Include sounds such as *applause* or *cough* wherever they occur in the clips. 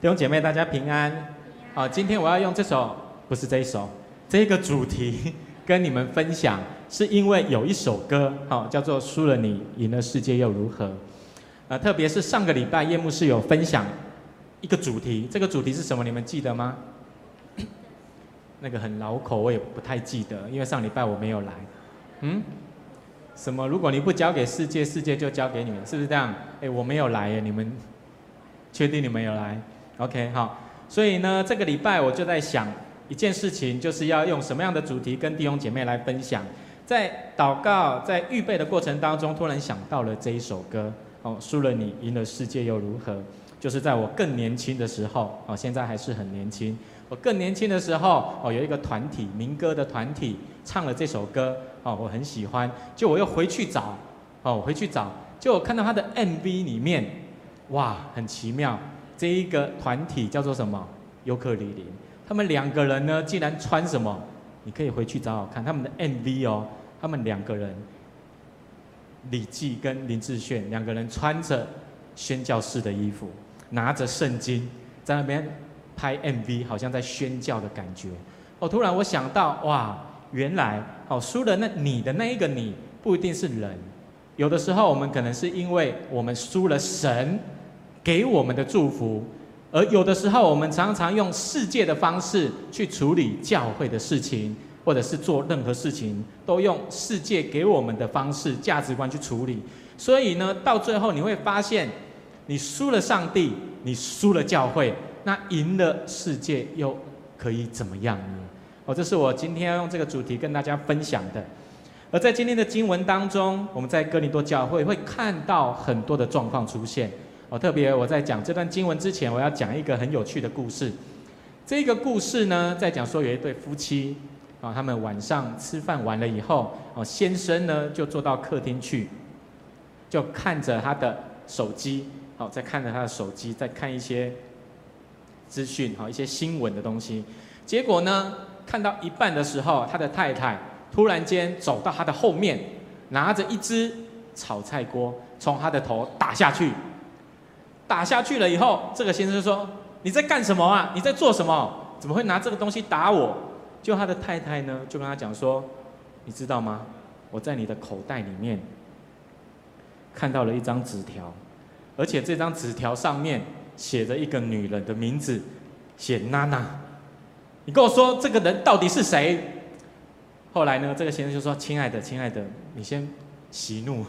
弟兄姐妹，大家平安。好，今天我要用这首，不是这一首，这个主题 *laughs* 跟你们分享，是因为有一首歌，好，叫做《输了你，赢了世界又如何》。啊，特别是上个礼拜夜幕是有分享一个主题，这个主题是什么？你们记得吗？那个很老口，我也不太记得，因为上礼拜我没有来。嗯？什么？如果你不交给世界，世界就交给你们，是不是这样？哎，我没有来耶，你们确定你们有来？OK，好，所以呢，这个礼拜我就在想一件事情，就是要用什么样的主题跟弟兄姐妹来分享。在祷告、在预备的过程当中，突然想到了这一首歌，哦，输了你，赢了世界又如何？就是在我更年轻的时候，哦，现在还是很年轻。我更年轻的时候，哦，有一个团体民歌的团体唱了这首歌，哦，我很喜欢。就我又回去找，哦，我回去找，就我看到他的 MV 里面，哇，很奇妙。这一个团体叫做什么？优客李林。他们两个人呢，竟然穿什么？你可以回去找找看他们的 MV 哦。他们两个人，李记跟林志炫两个人穿着宣教士的衣服，拿着圣经在那边拍 MV，好像在宣教的感觉。哦，突然我想到，哇，原来哦，输了那你的那一个你，不一定是人，有的时候我们可能是因为我们输了神。给我们的祝福，而有的时候，我们常常用世界的方式去处理教会的事情，或者是做任何事情，都用世界给我们的方式、价值观去处理。所以呢，到最后你会发现，你输了上帝，你输了教会，那赢了世界又可以怎么样呢？哦，这是我今天要用这个主题跟大家分享的。而在今天的经文当中，我们在哥林多教会会看到很多的状况出现。哦，特别我在讲这段经文之前，我要讲一个很有趣的故事。这个故事呢，在讲说有一对夫妻，啊，他们晚上吃饭完了以后，哦，先生呢就坐到客厅去，就看着他的手机，哦，在看着他的手机，在看一些资讯，好，一些新闻的东西。结果呢，看到一半的时候，他的太太突然间走到他的后面，拿着一只炒菜锅，从他的头打下去。打下去了以后，这个先生说：“你在干什么啊？你在做什么？怎么会拿这个东西打我？”就他的太太呢，就跟他讲说：“你知道吗？我在你的口袋里面看到了一张纸条，而且这张纸条上面写着一个女人的名字，写娜娜。你跟我说这个人到底是谁？”后来呢，这个先生就说：“亲爱的，亲爱的，你先息怒，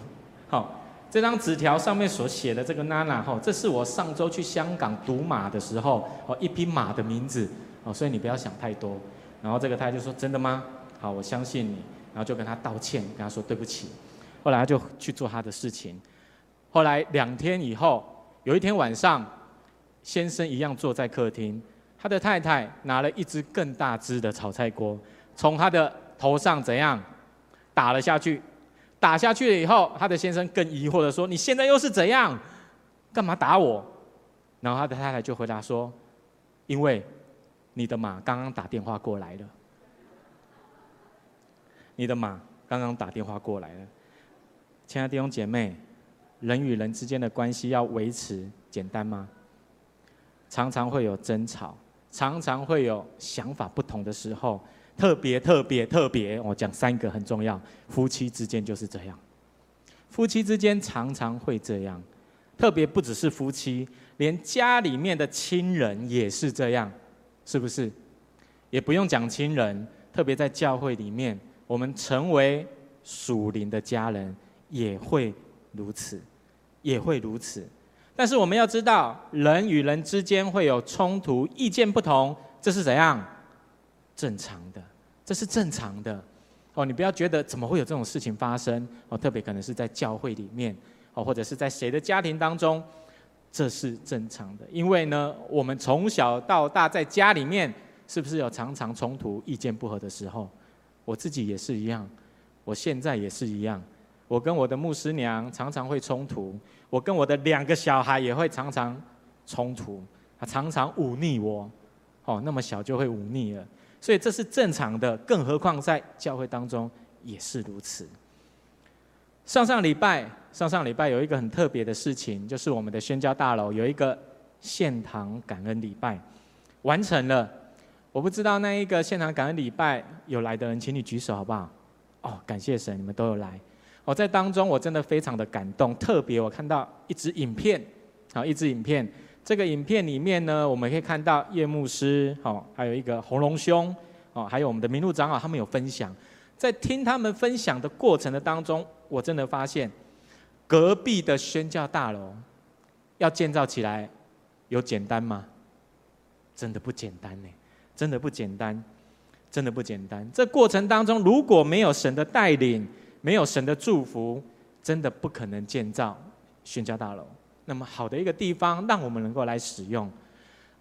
好。”这张纸条上面所写的这个娜娜哈，这是我上周去香港赌马的时候哦，一匹马的名字哦，所以你不要想太多。然后这个他就说：“真的吗？好，我相信你。”然后就跟他道歉，跟他说对不起。后来他就去做他的事情。后来两天以后，有一天晚上，先生一样坐在客厅，他的太太拿了一只更大只的炒菜锅，从他的头上怎样打了下去。打下去了以后，他的先生更疑惑的说：“你现在又是怎样？干嘛打我？”然后他的太太就回答说：“因为你的马刚刚打电话过来了。你的马刚刚打电话过来了。”亲爱的弟兄姐妹，人与人之间的关系要维持简单吗？常常会有争吵，常常会有想法不同的时候。特别特别特别，我讲三个很重要。夫妻之间就是这样，夫妻之间常常会这样。特别不只是夫妻，连家里面的亲人也是这样，是不是？也不用讲亲人，特别在教会里面，我们成为属灵的家人也会如此，也会如此。但是我们要知道，人与人之间会有冲突，意见不同，这是怎样？正常。这是正常的，哦，你不要觉得怎么会有这种事情发生哦，特别可能是在教会里面哦，或者是在谁的家庭当中，这是正常的。因为呢，我们从小到大在家里面，是不是有常常冲突、意见不合的时候？我自己也是一样，我现在也是一样。我跟我的牧师娘常常会冲突，我跟我的两个小孩也会常常冲突，他常常忤逆我，哦，那么小就会忤逆了。所以这是正常的，更何况在教会当中也是如此。上上礼拜，上上礼拜有一个很特别的事情，就是我们的宣教大楼有一个献堂感恩礼拜，完成了。我不知道那一个献堂感恩礼拜有来的人，请你举手好不好？哦，感谢神，你们都有来。我在当中，我真的非常的感动。特别我看到一支影片，好，一支影片。这个影片里面呢，我们可以看到叶牧师，好，还有一个洪龙兄，哦，还有我们的明路长老，他们有分享。在听他们分享的过程的当中，我真的发现，隔壁的宣教大楼要建造起来，有简单吗？真的不简单呢，真的不简单，真的不简单。这过程当中，如果没有神的带领，没有神的祝福，真的不可能建造宣教大楼。那么好的一个地方，让我们能够来使用。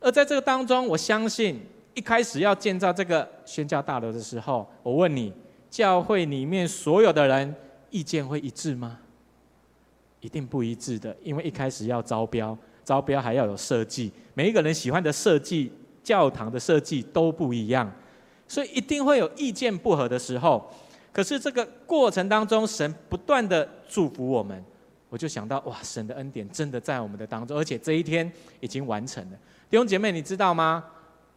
而在这个当中，我相信一开始要建造这个宣教大楼的时候，我问你，教会里面所有的人意见会一致吗？一定不一致的，因为一开始要招标，招标还要有设计，每一个人喜欢的设计，教堂的设计都不一样，所以一定会有意见不合的时候。可是这个过程当中，神不断的祝福我们，我就想到哇，神的恩典真的在我们的当中，而且这一天已经完成了。弟兄姐妹，你知道吗？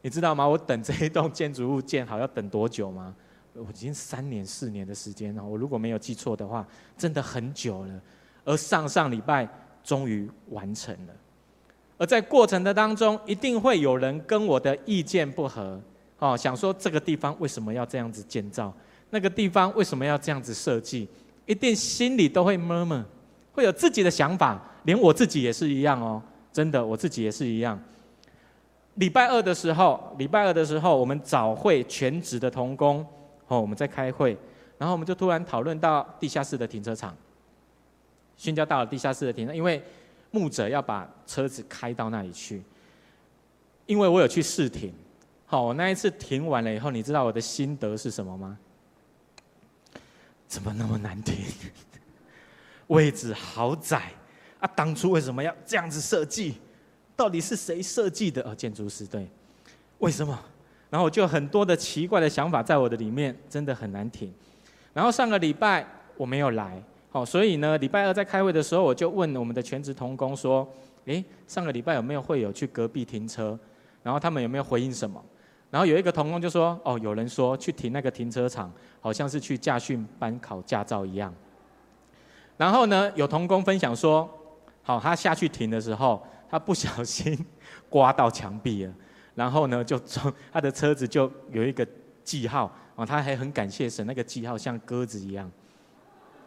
你知道吗？我等这一栋建筑物建好要等多久吗？我已经三年四年的时间了，我如果没有记错的话，真的很久了。而上上礼拜终于完成了，而在过程的当中，一定会有人跟我的意见不合，哦，想说这个地方为什么要这样子建造？那个地方为什么要这样子设计？一定心里都会默默会有自己的想法，连我自己也是一样哦。真的，我自己也是一样。礼拜二的时候，礼拜二的时候，我们早会全职的同工哦，我们在开会，然后我们就突然讨论到地下室的停车场。宣教到了地下室的停车，因为牧者要把车子开到那里去。因为我有去试停，好，我那一次停完了以后，你知道我的心得是什么吗？怎么那么难停？位置好窄啊！当初为什么要这样子设计？到底是谁设计的？哦，建筑师对。为什么？然后我就很多的奇怪的想法在我的里面，真的很难停。然后上个礼拜我没有来，好，所以呢，礼拜二在开会的时候，我就问我们的全职同工说：“诶，上个礼拜有没有会有去隔壁停车？然后他们有没有回应什么？”然后有一个同工就说：“哦，有人说去停那个停车场，好像是去驾训班考驾照一样。”然后呢，有同工分享说：“好，他下去停的时候，他不小心 *laughs* 刮到墙壁了，然后呢，就撞他的车子就有一个记号，哦，他还很感谢神，那个记号像鸽子一样，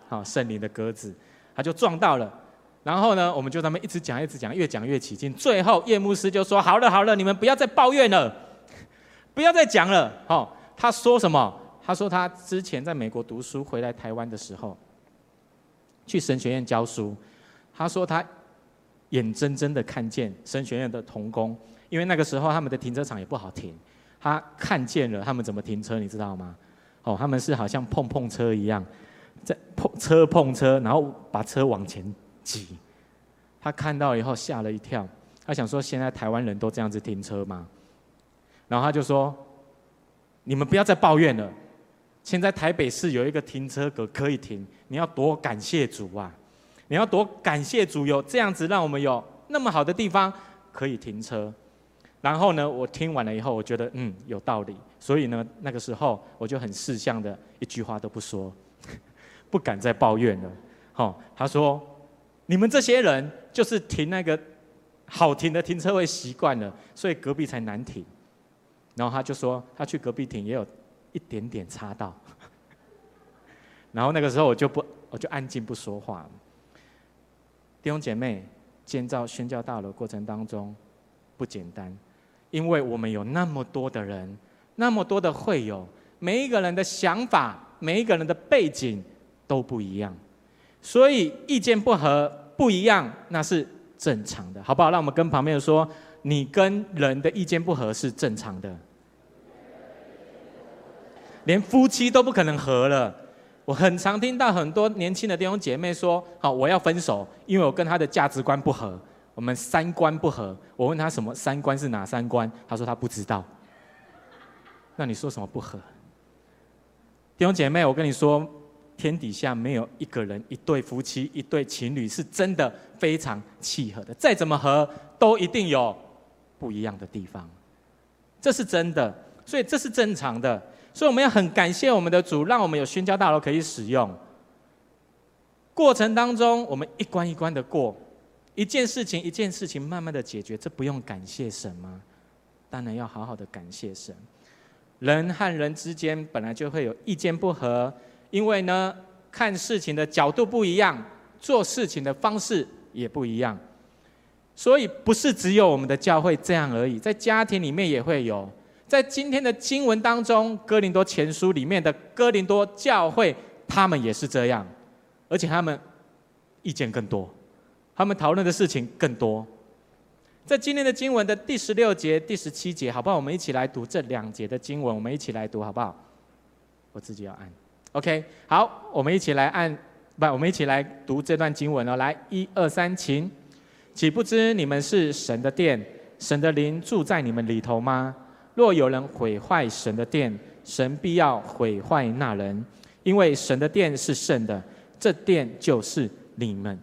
好，圣灵的鸽子，他就撞到了。然后呢，我们就他们一直讲，一直讲，越讲越起劲。最后叶牧师就说：‘好了，好了，你们不要再抱怨了。’不要再讲了，哦，他说什么？他说他之前在美国读书，回来台湾的时候，去神学院教书。他说他眼睁睁的看见神学院的童工，因为那个时候他们的停车场也不好停，他看见了他们怎么停车，你知道吗？哦，他们是好像碰碰车一样，在碰车碰车，然后把车往前挤。他看到以后吓了一跳，他想说现在台湾人都这样子停车吗？然后他就说：“你们不要再抱怨了。现在台北市有一个停车格可以停，你要多感谢主啊！你要多感谢主，有这样子让我们有那么好的地方可以停车。”然后呢，我听完了以后，我觉得嗯有道理，所以呢，那个时候我就很识相的一句话都不说，*laughs* 不敢再抱怨了。好，他说：“你们这些人就是停那个好停的停车位习惯了，所以隔壁才难停。”然后他就说，他去隔壁停也有一点点擦到。然后那个时候我就不，我就安静不说话。弟兄姐妹，建造宣教大楼过程当中不简单，因为我们有那么多的人，那么多的会友，每一个人的想法，每一个人的背景都不一样，所以意见不合不一样，那是正常的，好不好？让我们跟旁边说。你跟人的意见不合是正常的，连夫妻都不可能合了。我很常听到很多年轻的弟兄姐妹说：“好，我要分手，因为我跟他的价值观不合，我们三观不合。”我问他什么三观是哪三观，他说他不知道。那你说什么不合？弟兄姐妹，我跟你说，天底下没有一个人、一对夫妻、一对情侣是真的非常契合的，再怎么合，都一定有不一样的地方，这是真的，所以这是正常的。所以我们要很感谢我们的主，让我们有宣教大楼可以使用。过程当中，我们一关一关的过，一件事情一件事情慢慢的解决，这不用感谢神吗？当然要好好的感谢神。人和人之间本来就会有意见不合，因为呢，看事情的角度不一样，做事情的方式也不一样，所以不是只有我们的教会这样而已，在家庭里面也会有。在今天的经文当中，《哥林多前书》里面的哥林多教会，他们也是这样，而且他们意见更多，他们讨论的事情更多。在今天的经文的第十六节、第十七节，好不好？我们一起来读这两节的经文，我们一起来读，好不好？我自己要按，OK，好，我们一起来按，不，我们一起来读这段经文哦。来，一二三，请，岂不知你们是神的殿，神的灵住在你们里头吗？若有人毁坏神的殿，神必要毁坏那人，因为神的殿是圣的，这殿就是你们。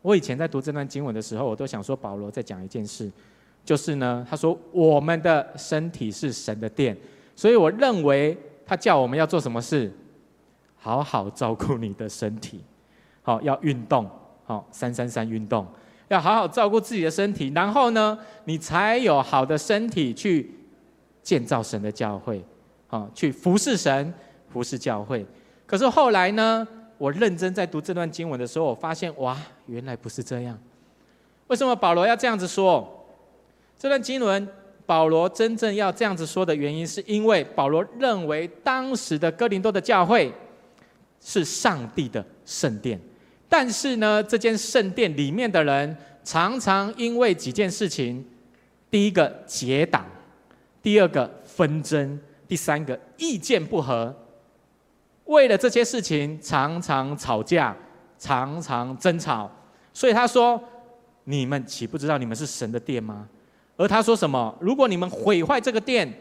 我以前在读这段经文的时候，我都想说保罗在讲一件事，就是呢，他说我们的身体是神的殿，所以我认为他叫我们要做什么事，好好照顾你的身体，好，要运动，好，三三三运动，要好好照顾自己的身体，然后呢，你才有好的身体去。建造神的教会，啊，去服侍神、服侍教会。可是后来呢，我认真在读这段经文的时候，我发现哇，原来不是这样。为什么保罗要这样子说？这段经文，保罗真正要这样子说的原因，是因为保罗认为当时的哥林多的教会是上帝的圣殿，但是呢，这间圣殿里面的人常常因为几件事情，第一个结党。第二个纷争，第三个意见不合，为了这些事情常常吵架，常常争吵。所以他说：“你们岂不知道你们是神的殿吗？”而他说什么？如果你们毁坏这个殿，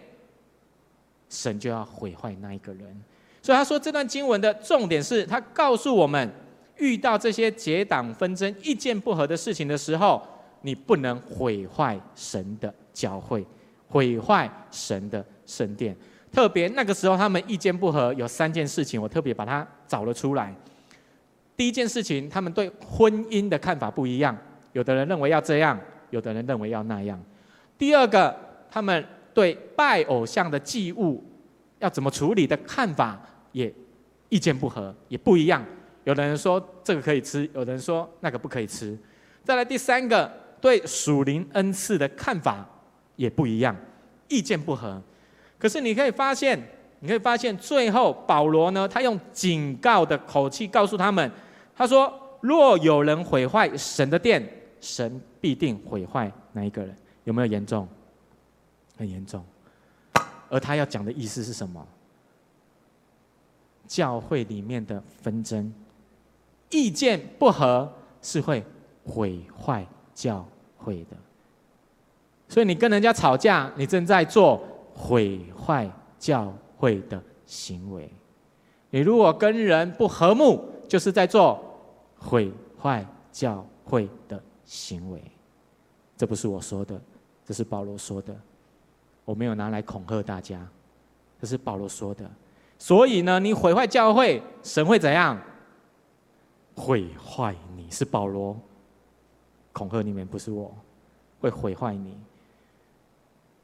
神就要毁坏那一个人。所以他说这段经文的重点是他告诉我们：遇到这些结党纷争、意见不合的事情的时候，你不能毁坏神的教会。毁坏神的圣殿，特别那个时候他们意见不合，有三件事情，我特别把它找了出来。第一件事情，他们对婚姻的看法不一样，有的人认为要这样，有的人认为要那样。第二个，他们对拜偶像的祭物要怎么处理的看法也意见不合，也不一样。有的人说这个可以吃，有的人说那个不可以吃。再来第三个，对属灵恩赐的看法。也不一样，意见不合。可是你可以发现，你可以发现，最后保罗呢，他用警告的口气告诉他们，他说：“若有人毁坏神的殿，神必定毁坏那一个人。”有没有严重？很严重。而他要讲的意思是什么？教会里面的纷争、意见不合，是会毁坏教会的。所以你跟人家吵架，你正在做毁坏教会的行为。你如果跟人不和睦，就是在做毁坏教会的行为。这不是我说的，这是保罗说的。我没有拿来恐吓大家，这是保罗说的。所以呢，你毁坏教会，神会怎样？毁坏你，是保罗恐吓你们，不是我，会毁坏你。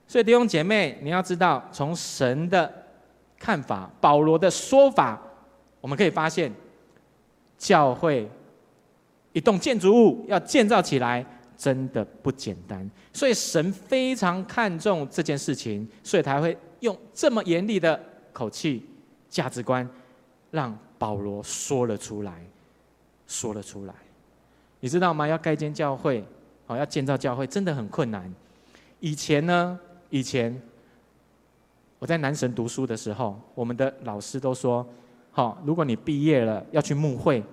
所以弟兄姐妹，你要知道，从神的看法，保罗的说法，我们可以发现，教会一栋建筑物要建造起来，真的不简单。所以神非常看重这件事情，所以他会用这么严厉的口气、价值观，让保罗说了出来，说了出来。你知道吗？要盖间教会，好，要建造教会，真的很困难。以前呢？以前我在南神读书的时候，我们的老师都说：“好，如果你毕业了要去牧会，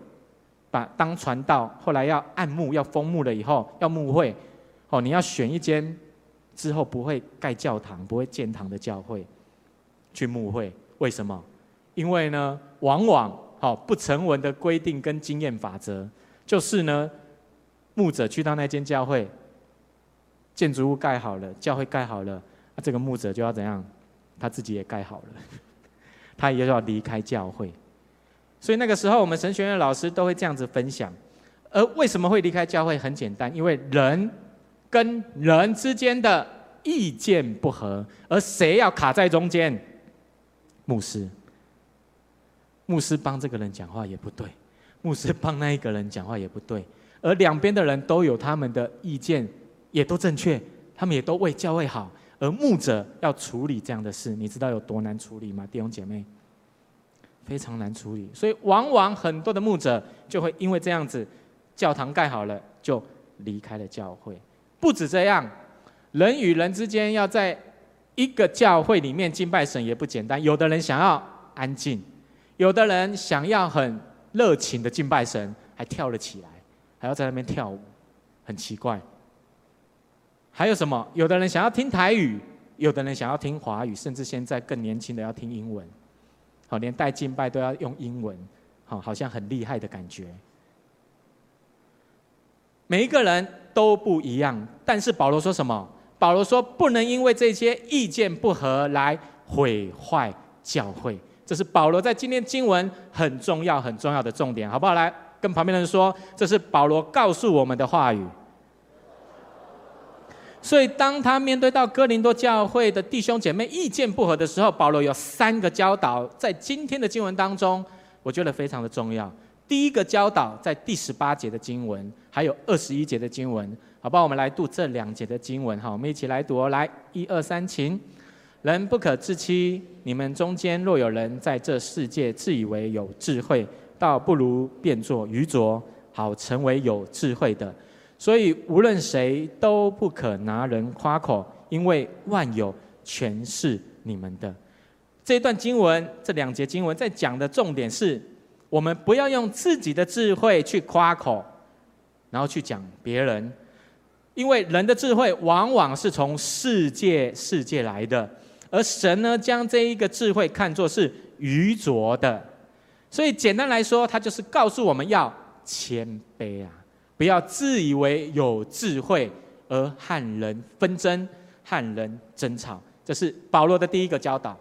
把当传道，后来要按牧要封牧了以后要牧会，哦，你要选一间之后不会盖教堂、不会建堂的教会去牧会。为什么？因为呢，往往好不成文的规定跟经验法则，就是呢，牧者去到那间教会，建筑物盖好了，教会盖好了，那这个牧者就要怎样？他自己也盖好了，*laughs* 他也要离开教会。所以那个时候，我们神学院老师都会这样子分享。而为什么会离开教会？很简单，因为人跟人之间的意见不合，而谁要卡在中间？牧师。牧师帮这个人讲话也不对，牧师帮那一个人讲话也不对，而两边的人都有他们的意见，也都正确，他们也都为教会好。而牧者要处理这样的事，你知道有多难处理吗？弟兄姐妹，非常难处理。所以往往很多的牧者就会因为这样子。教堂盖好了，就离开了教会。不止这样，人与人之间要在一个教会里面敬拜神也不简单。有的人想要安静，有的人想要很热情的敬拜神，还跳了起来，还要在那边跳舞，很奇怪。还有什么？有的人想要听台语，有的人想要听华语，甚至现在更年轻的要听英文。好，连带敬拜都要用英文，好，好像很厉害的感觉。每一个人都不一样，但是保罗说什么？保罗说不能因为这些意见不合来毁坏教会，这是保罗在今天经文很重要、很重要的重点，好不好？来跟旁边的人说，这是保罗告诉我们的话语。所以当他面对到哥林多教会的弟兄姐妹意见不合的时候，保罗有三个教导，在今天的经文当中，我觉得非常的重要。第一个教导在第十八节的经文，还有二十一节的经文，好不好？我们来读这两节的经文，哈，我们一起来读哦。来，一二三，请。人不可自欺，你们中间若有人在这世界自以为有智慧，倒不如变作愚拙，好成为有智慧的。所以无论谁都不可拿人夸口，因为万有全是你们的。这段经文，这两节经文在讲的重点是。我们不要用自己的智慧去夸口，然后去讲别人，因为人的智慧往往是从世界世界来的，而神呢，将这一个智慧看作是愚拙的，所以简单来说，他就是告诉我们要谦卑啊，不要自以为有智慧而和人纷争、和人争吵，这是保罗的第一个教导。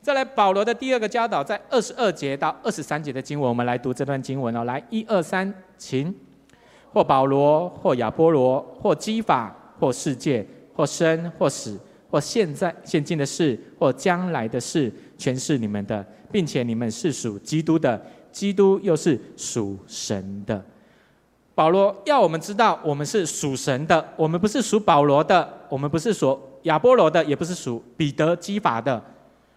再来，保罗的第二个教导在二十二节到二十三节的经文，我们来读这段经文哦。来，一二三，请。或保罗，或亚波罗，或基法，或世界，或生，或死，或现在现今的事，或将来的事，全是你们的，并且你们是属基督的，基督又是属神的。保罗要我们知道，我们是属神的，我们不是属保罗的，我们不是属亚波罗的，也不是属彼得、基法的。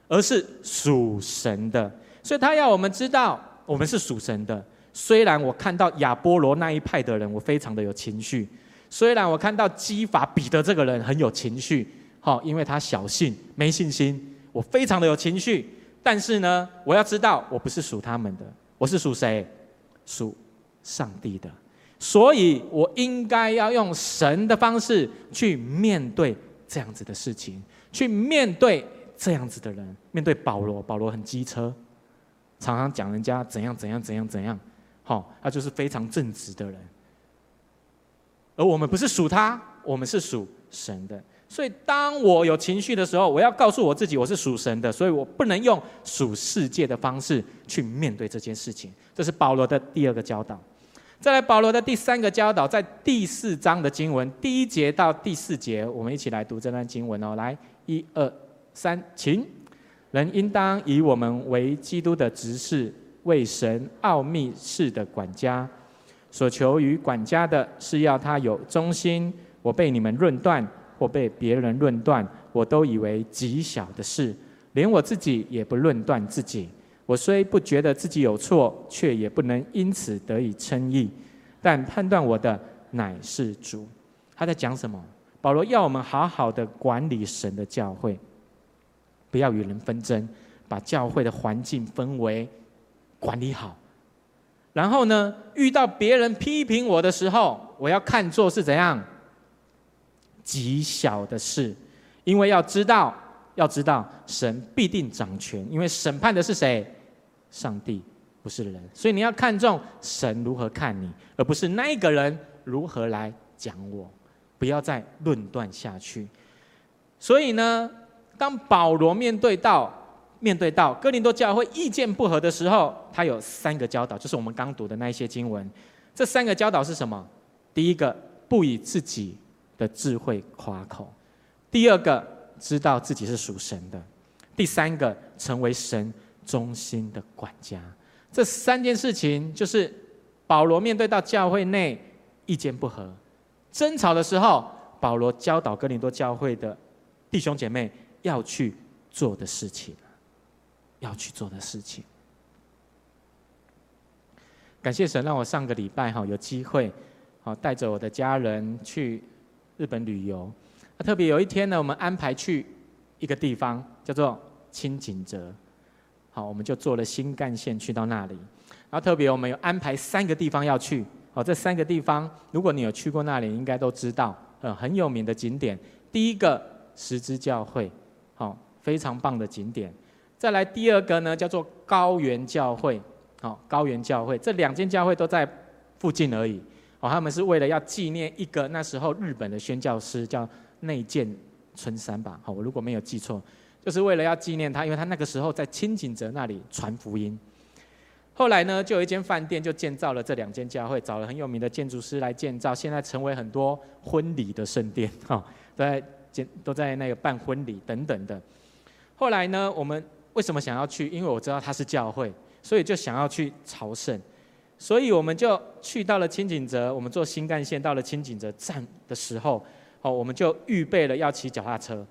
而是属神的，所以他要我们知道，我们是属神的。虽然我看到亚波罗那一派的人，我非常的有情绪；虽然我看到基法彼得这个人很有情绪，好，因为他小信没信心，我非常的有情绪。但是呢，我要知道，我不是属他们的，我是属谁？属上帝的。所以我应该要用神的方式去面对这样子的事情，去面对。这样子的人面对保罗，保罗很机车，常常讲人家怎样怎样怎样怎样，好，他就是非常正直的人。而我们不是属他，我们是属神的。所以当我有情绪的时候，我要告诉我自己，我是属神的，所以我不能用属世界的方式去面对这件事情。这是保罗的第二个教导。再来，保罗的第三个教导，在第四章的经文第一节到第四节，我们一起来读这段经文哦。来，一二。三，请人应当以我们为基督的执事，为神奥秘事的管家。所求于管家的是要他有忠心。我被你们论断，或被别人论断，我都以为极小的事，连我自己也不论断自己。我虽不觉得自己有错，却也不能因此得以称义。但判断我的乃是主。他在讲什么？保罗要我们好好的管理神的教会。不要与人纷争，把教会的环境氛围管理好。然后呢，遇到别人批评我的时候，我要看作是怎样极小的事，因为要知道，要知道神必定掌权，因为审判的是谁？上帝。不是人。所以你要看重神如何看你，而不是那一个人如何来讲我。不要再论断下去。所以呢，当保罗面对到面对到哥林多教会意见不合的时候，他有三个教导，就是我们刚读的那一些经文。这三个教导是什么？第一个，不以自己的智慧夸口；第二个，知道自己是属神的；第三个，成为神忠心的管家。这三件事情，就是保罗面对到教会内意见不合。争吵的时候，保罗教导哥林多教会的弟兄姐妹要去做的事情，要去做的事情。感谢神让我上个礼拜哈有机会，好带着我的家人去日本旅游。特别有一天呢，我们安排去一个地方叫做轻井泽，好，我们就坐了新干线去到那里。然后特别我们有安排三个地方要去。好，这三个地方，如果你有去过那里，应该都知道，呃，很有名的景点。第一个，十字教会，好，非常棒的景点。再来第二个呢，叫做高原教会，好，高原教会，这两间教会都在附近而已。哦，他们是为了要纪念一个那时候日本的宣教师，叫内见春山吧。好，我如果没有记错，就是为了要纪念他，因为他那个时候在清井泽那里传福音。后来呢，就有一间饭店就建造了这两间教会，找了很有名的建筑师来建造，现在成为很多婚礼的圣殿，哈，*laughs* 都在建都在那个办婚礼等等的。后来呢，我们为什么想要去？因为我知道他是教会，所以就想要去朝圣，所以我们就去到了清井泽。我们坐新干线到了清井泽站的时候，哦，我们就预备了要骑脚踏车，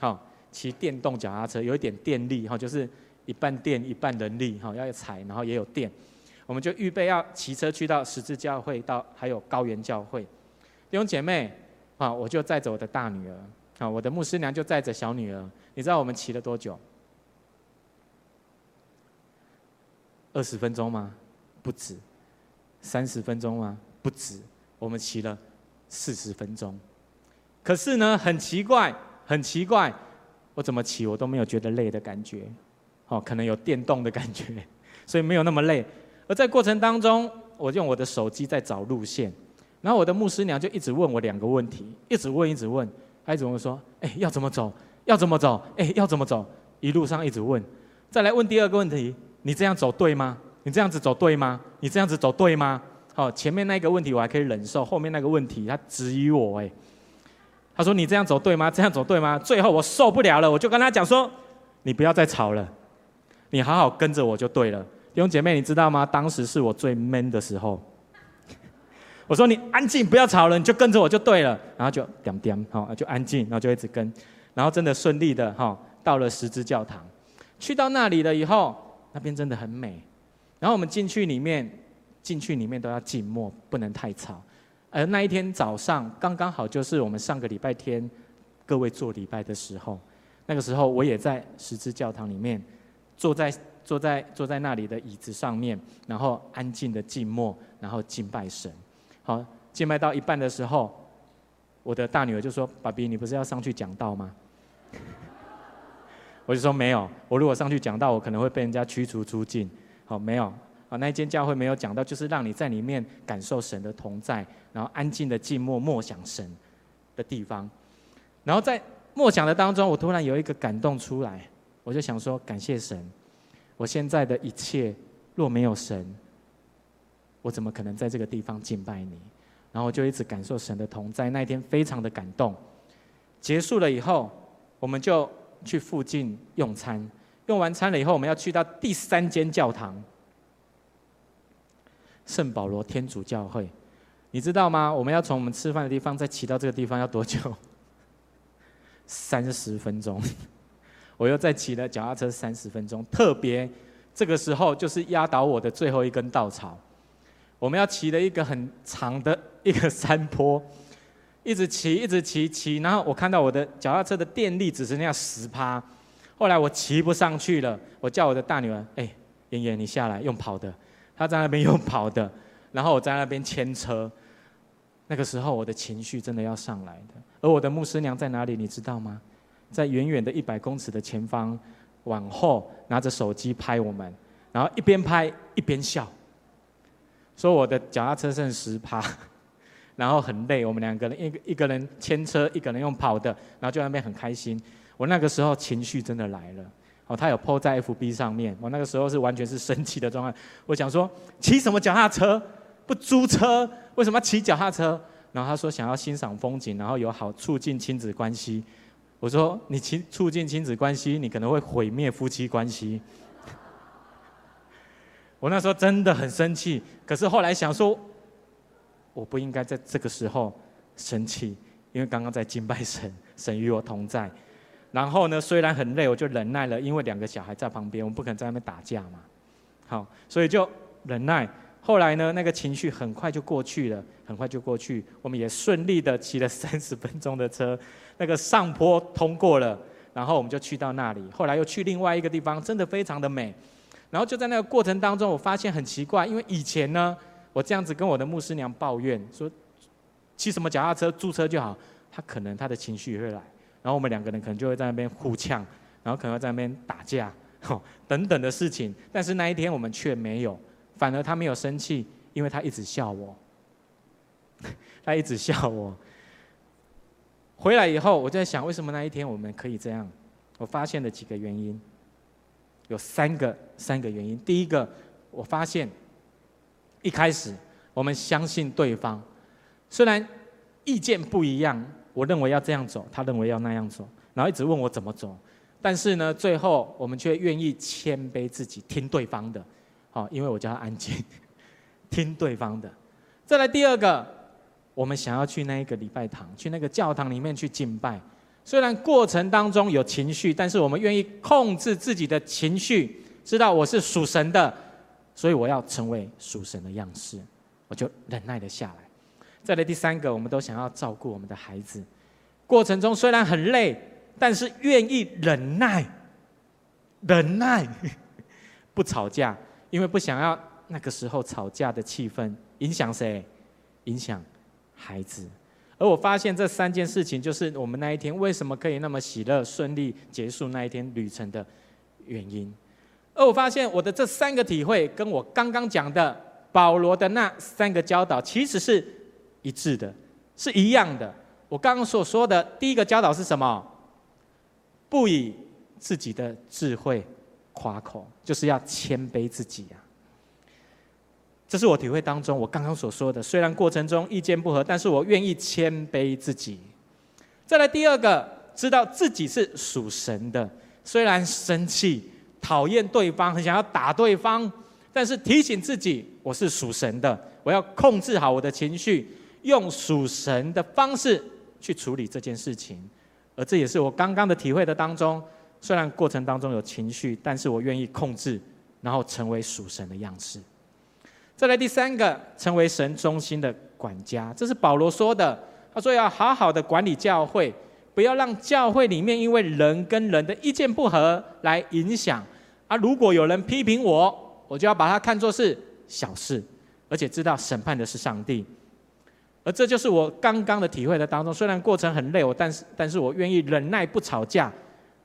好，骑电动脚踏车，有一点电力，哈，就是。一半电一半人力，哈，要踩，然后也有电，我们就预备要骑车去到十字教会，到还有高原教会。弟兄姐妹，啊，我就载着我的大女儿，啊，我的牧师娘就载着小女儿。你知道我们骑了多久？二十分钟吗？不止。三十分钟吗？不止。我们骑了四十分钟。可是呢，很奇怪，很奇怪，我怎么骑我都没有觉得累的感觉。哦，可能有电动的感觉，*laughs* 所以没有那么累。而在过程当中，我用我的手机在找路线，然后我的牧师娘就一直问我两个问题，一直问，一直问，她一直问说：“哎，要怎么走？要怎么走？哎，要怎么走？”一路上一直问。再来问第二个问题：“你这样走对吗？你这样子走对吗？你这样子走对吗？”好，前面那个问题我还可以忍受，后面那个问题他质疑我，哎，他说：“你这样走对吗？这样走对吗？”最后我受不了了，我就跟他讲说：“你不要再吵了。”你好好跟着我就对了，弟兄姐妹，你知道吗？当时是我最闷的时候。我说你安静，不要吵了，你就跟着我就对了。然后就点点，好，就安静，然后就一直跟，然后真的顺利的哈，到了十字教堂。去到那里了以后，那边真的很美。然后我们进去里面，进去里面都要静默，不能太吵。而那一天早上刚刚好就是我们上个礼拜天各位做礼拜的时候，那个时候我也在十字教堂里面。坐在坐在坐在那里的椅子上面，然后安静的静默，然后敬拜神。好，敬拜到一半的时候，我的大女儿就说：“爸比，你不是要上去讲道吗？” *laughs* 我就说：“没有，我如果上去讲道，我可能会被人家驱逐出境。”好，没有啊，那一间教会没有讲到，就是让你在里面感受神的同在，然后安静的静默默想神的地方。然后在默想的当中，我突然有一个感动出来。我就想说，感谢神，我现在的一切若没有神，我怎么可能在这个地方敬拜你？然后我就一直感受神的同在。那一天非常的感动。结束了以后，我们就去附近用餐。用完餐了以后，我们要去到第三间教堂——圣保罗天主教会。你知道吗？我们要从我们吃饭的地方再骑到这个地方要多久？*laughs* 三十分钟。*laughs* 我又再骑了脚踏车三十分钟，特别这个时候就是压倒我的最后一根稻草。我们要骑了一个很长的 *laughs* 一个山坡，一直骑，一直骑，骑，然后我看到我的脚踏车的电力只剩下十趴，后来我骑不上去了，我叫我的大女儿：“哎，妍妍，你下来用跑的。”他在那边用跑的，然后我在那边牵车。那个时候我的情绪真的要上来的，而我的牧师娘在哪里？你知道吗？在远远的一百公尺的前方，往后拿着手机拍我们，然后一边拍一边笑，说我的脚踏车剩十趴，*laughs* 然后很累，我们两个人一个一个人牵车，一个人用跑的，然后就在那边很开心。我那个时候情绪真的来了，哦，他有 po 在 FB 上面，我那个时候是完全是生气的状态。我想说，骑什么脚踏车？不租车？为什么要骑脚踏车？然后他说想要欣赏风景，然后有好促进亲子关系。我说你亲促进亲子关系，你可能会毁灭夫妻关系。我那时候真的很生气，可是后来想说，我不应该在这个时候生气，因为刚刚在敬拜神，神与我同在。然后呢，虽然很累，我就忍耐了，因为两个小孩在旁边，我们不可能在那边打架嘛。好，所以就忍耐。后来呢，那个情绪很快就过去了，很快就过去。我们也顺利的骑了三十分钟的车，那个上坡通过了，然后我们就去到那里。后来又去另外一个地方，真的非常的美。然后就在那个过程当中，我发现很奇怪，因为以前呢，我这样子跟我的牧师娘抱怨说，骑什么脚踏车租车就好，他可能他的情绪会来。然后我们两个人可能就会在那边互呛，然后可能在那边打架，*laughs* 等等的事情。但是那一天我们却没有，反而他没有生气，因为他一直笑我，*laughs* 他一直笑我。回来以后，我就在想，为什么那一天我们可以这样？我发现了几个原因，有三个三个原因。第一个，我发现一开始我们相信对方，虽然意见不一样。我认为要这样走，他认为要那样走，然后一直问我怎么走，但是呢，最后我们却愿意谦卑自己，听对方的，好，因为我叫他安静，*laughs* 听对方的。再来第二个，我们想要去那一个礼拜堂，去那个教堂里面去敬拜，虽然过程当中有情绪，但是我们愿意控制自己的情绪，知道我是属神的，所以我要成为属神的样式，我就忍耐了下来。再来第三个，我们都想要照顾我们的孩子，过程中虽然很累，但是愿意忍耐，忍耐，*laughs* 不吵架，因为不想要那个时候吵架的气氛影响谁？影响孩子。而我发现这三件事情，就是我们那一天为什么可以那么喜乐、顺利结束那一天旅程的原因。而我发现我的这三个体会，跟我刚刚讲的保罗的那三个教导，其实是。一致的，是一样的。我刚刚所说的第一个教导是什么？不以自己的智慧夸口，就是要谦卑自己啊。这是我体会当中我刚刚所说的。虽然过程中意见不合，但是我愿意谦卑自己。再来第二个，知道自己是属神的，虽然生气、讨厌对方，很想要打对方，但是提醒自己，我是属神的，我要控制好我的情绪。用属神的方式去处理这件事情，而这也是我刚刚的体会的当中。虽然过程当中有情绪，但是我愿意控制，然后成为属神的样式。再来第三个，成为神中心的管家，这是保罗说的。他说要好好的管理教会，不要让教会里面因为人跟人的意见不合来影响。啊，如果有人批评我，我就要把它看作是小事，而且知道审判的是上帝。而这就是我刚刚的体会的当中，虽然过程很累，我但是但是我愿意忍耐不吵架。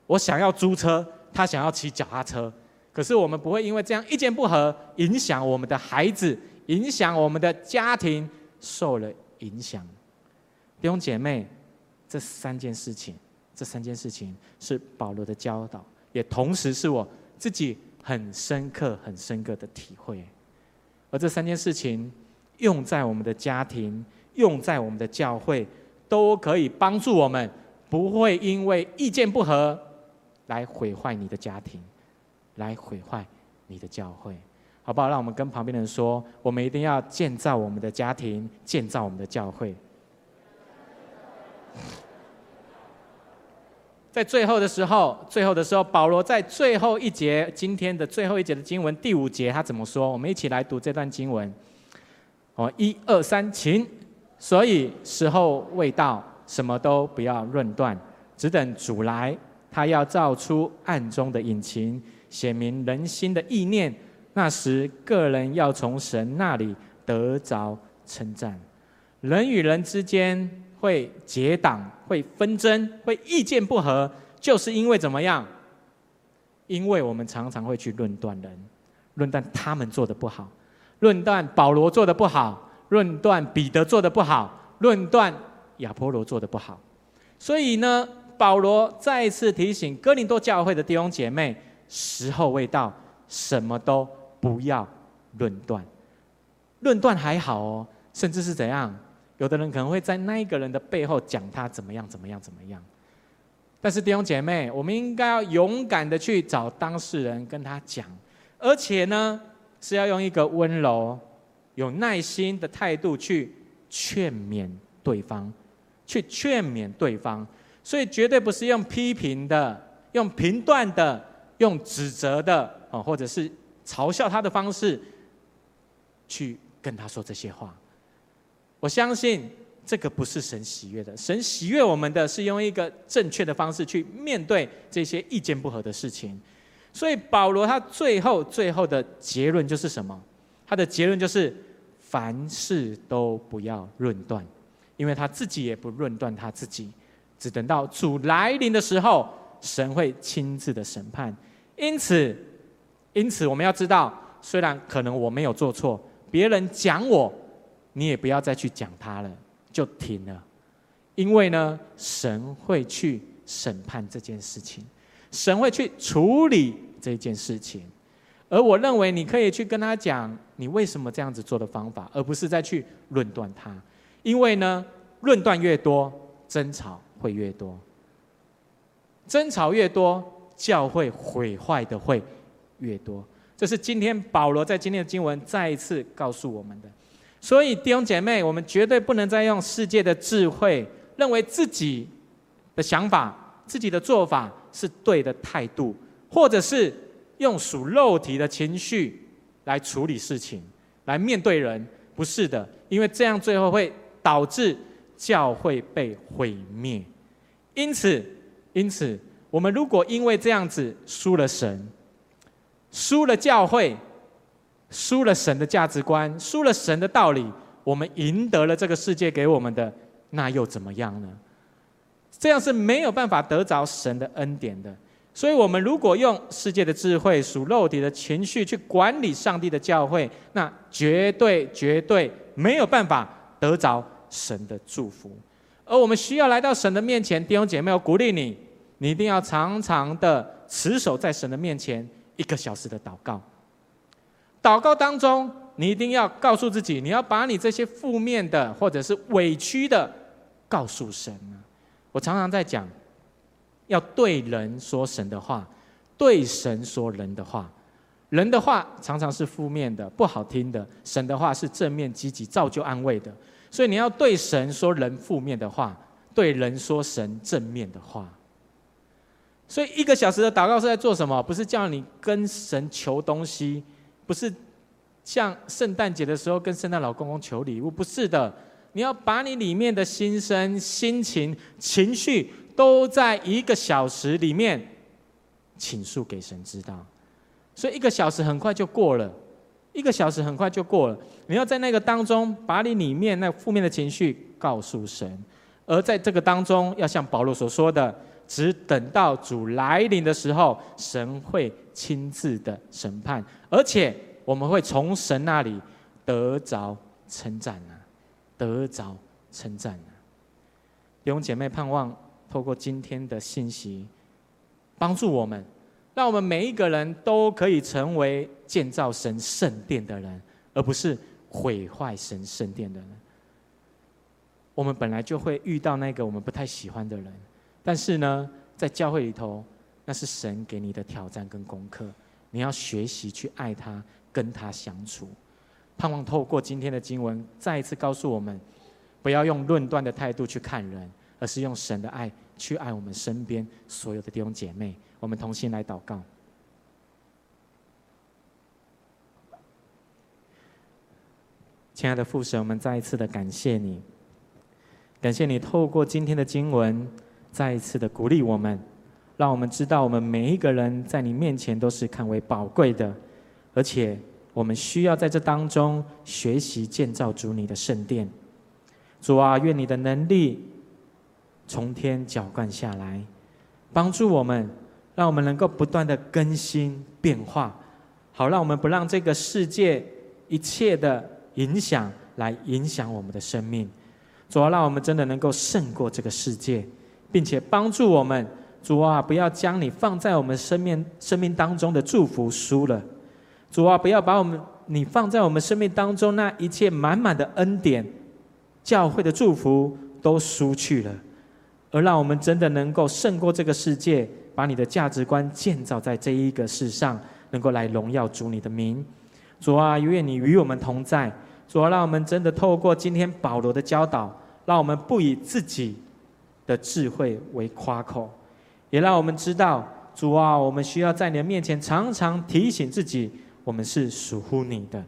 我想要租车，他想要骑脚踏车，可是我们不会因为这样意见不合，影响我们的孩子，影响我们的家庭受了影响。弟兄姐妹，这三件事情，这三件事情是保罗的教导，也同时是我自己很深刻、很深刻的体会。而这三件事情用在我们的家庭。用在我们的教会，都可以帮助我们，不会因为意见不合来毁坏你的家庭，来毁坏你的教会，好不好？让我们跟旁边的人说，我们一定要建造我们的家庭，建造我们的教会。在最后的时候，最后的时候，保罗在最后一节，今天的最后一节的经文第五节，他怎么说？我们一起来读这段经文。哦，一二三，请。所以时候未到，什么都不要论断，只等主来。他要照出暗中的隐情，显明人心的意念。那时，个人要从神那里得着称赞。人与人之间会结党，会纷争，会意见不合，就是因为怎么样？因为我们常常会去论断人，论断他们做的不好，论断保罗做的不好，论断彼得做的不好，论断亚波罗做的不好。所以呢，保罗再次提醒哥林多教会的弟兄姐妹：时候未到，什么都不要论断。论断还好哦，甚至是怎样？有的人可能会在那一个人的背后讲他怎么样怎么样怎么样。但是弟兄姐妹，我们应该要勇敢的去找当事人跟他讲，而且呢，是要用一个温柔、有耐心的态度去劝勉对方，去劝勉对方。所以绝对不是用批评的、用评断的、用指责的啊，或者是嘲笑他的方式去。跟他说这些话，我相信这个不是神喜悦的。神喜悦我们的是用一个正确的方式去面对这些意见不合的事情。所以保罗他最后最后的结论就是什么？他的结论就是凡事都不要论断，因为他自己也不论断他自己，只等到主来临的时候，神会亲自的审判。因此，因此我们要知道，虽然可能我没有做错。别人讲我，你也不要再去讲他了，就停了。因为呢，神会去审判这件事情，神会去处理这件事情。而我认为，你可以去跟他讲你为什么这样子做的方法，而不是再去论断他。因为呢，论断越多，争吵会越多，争吵越多，教会毁坏的会越多。这是今天保罗在今天的经文再一次告诉我们的，所以弟兄姐妹，我们绝对不能再用世界的智慧，认为自己的想法、自己的做法是对的态度，或者是用属肉体的情绪来处理事情、来面对人，不是的，因为这样最后会导致教会被毁灭。因此，因此，我们如果因为这样子输了神，输了教会，输了神的价值观，输了神的道理，我们赢得了这个世界给我们的，那又怎么样呢？这样是没有办法得着神的恩典的。所以，我们如果用世界的智慧、属肉体的情绪去管理上帝的教会，那绝对绝对没有办法得着神的祝福。而我们需要来到神的面前，弟兄姐妹，我鼓励你，你一定要常常的持守在神的面前。一个小时的祷告，祷告当中，你一定要告诉自己，你要把你这些负面的或者是委屈的告诉神。我常常在讲，要对人说神的话，对神说人的话。人的话常常是负面的、不好听的，神的话是正面、积极、造就、安慰的。所以你要对神说人负面的话，对人说神正面的话。所以一个小时的祷告是在做什么？不是叫你跟神求东西，不是像圣诞节的时候跟圣诞老公公求礼物，不是的。你要把你里面的心声、心情、情绪，都在一个小时里面倾诉给神知道。所以一个小时很快就过了，一个小时很快就过了。你要在那个当中，把你里面那负面的情绪告诉神，而在这个当中，要像保罗所说的。只等到主来临的时候，神会亲自的审判，而且我们会从神那里得着称赞啊，得着称赞啊！弟兄姐妹，盼望透过今天的信息，帮助我们，让我们每一个人都可以成为建造神圣殿的人，而不是毁坏神圣殿的人。我们本来就会遇到那个我们不太喜欢的人。但是呢，在教会里头，那是神给你的挑战跟功课，你要学习去爱他，跟他相处。盼望透过今天的经文，再一次告诉我们，不要用论断的态度去看人，而是用神的爱去爱我们身边所有的弟兄姐妹。我们同心来祷告。亲爱的父神，我们再一次的感谢你，感谢你透过今天的经文。再一次的鼓励我们，让我们知道，我们每一个人在你面前都是看为宝贵的，而且我们需要在这当中学习建造主你的圣殿。主啊，愿你的能力从天浇灌下来，帮助我们，让我们能够不断的更新变化，好让我们不让这个世界一切的影响来影响我们的生命。主啊，让我们真的能够胜过这个世界，并且帮助我们。主啊，不要将你放在我们生命生命当中的祝福输了。主啊，不要把我们你放在我们生命当中那一切满满的恩典、教会的祝福都输去了，而让我们真的能够胜过这个世界，把你的价值观建造在这一个世上，能够来荣耀主你的名。主啊，愿你与我们同在。主啊，让我们真的透过今天保罗的教导，让我们不以自己的智慧为夸口。也让我们知道，主啊，我们需要在你的面前常常提醒自己，我们是属乎你的。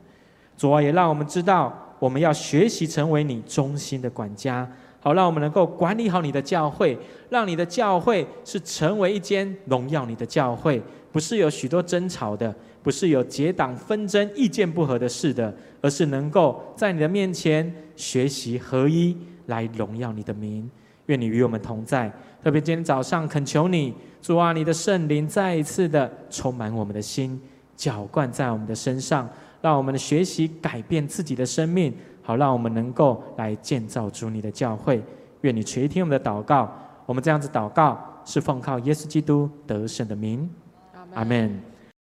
主啊，也让我们知道，我们要学习成为你忠心的管家，好让我们能够管理好你的教会，让你的教会是成为一间荣耀你的教会，不是有许多争吵的，不是有结党纷争、意见不合的事的，而是能够在你的面前学习合一，来荣耀你的名。愿你与我们同在。特别今天早上，恳求你，主啊，你的圣灵再一次的充满我们的心，浇灌在我们的身上，让我们的学习改变自己的生命，好让我们能够来建造主你的教会。愿你垂听我们的祷告，我们这样子祷告，是奉靠耶稣基督得胜的名。阿门。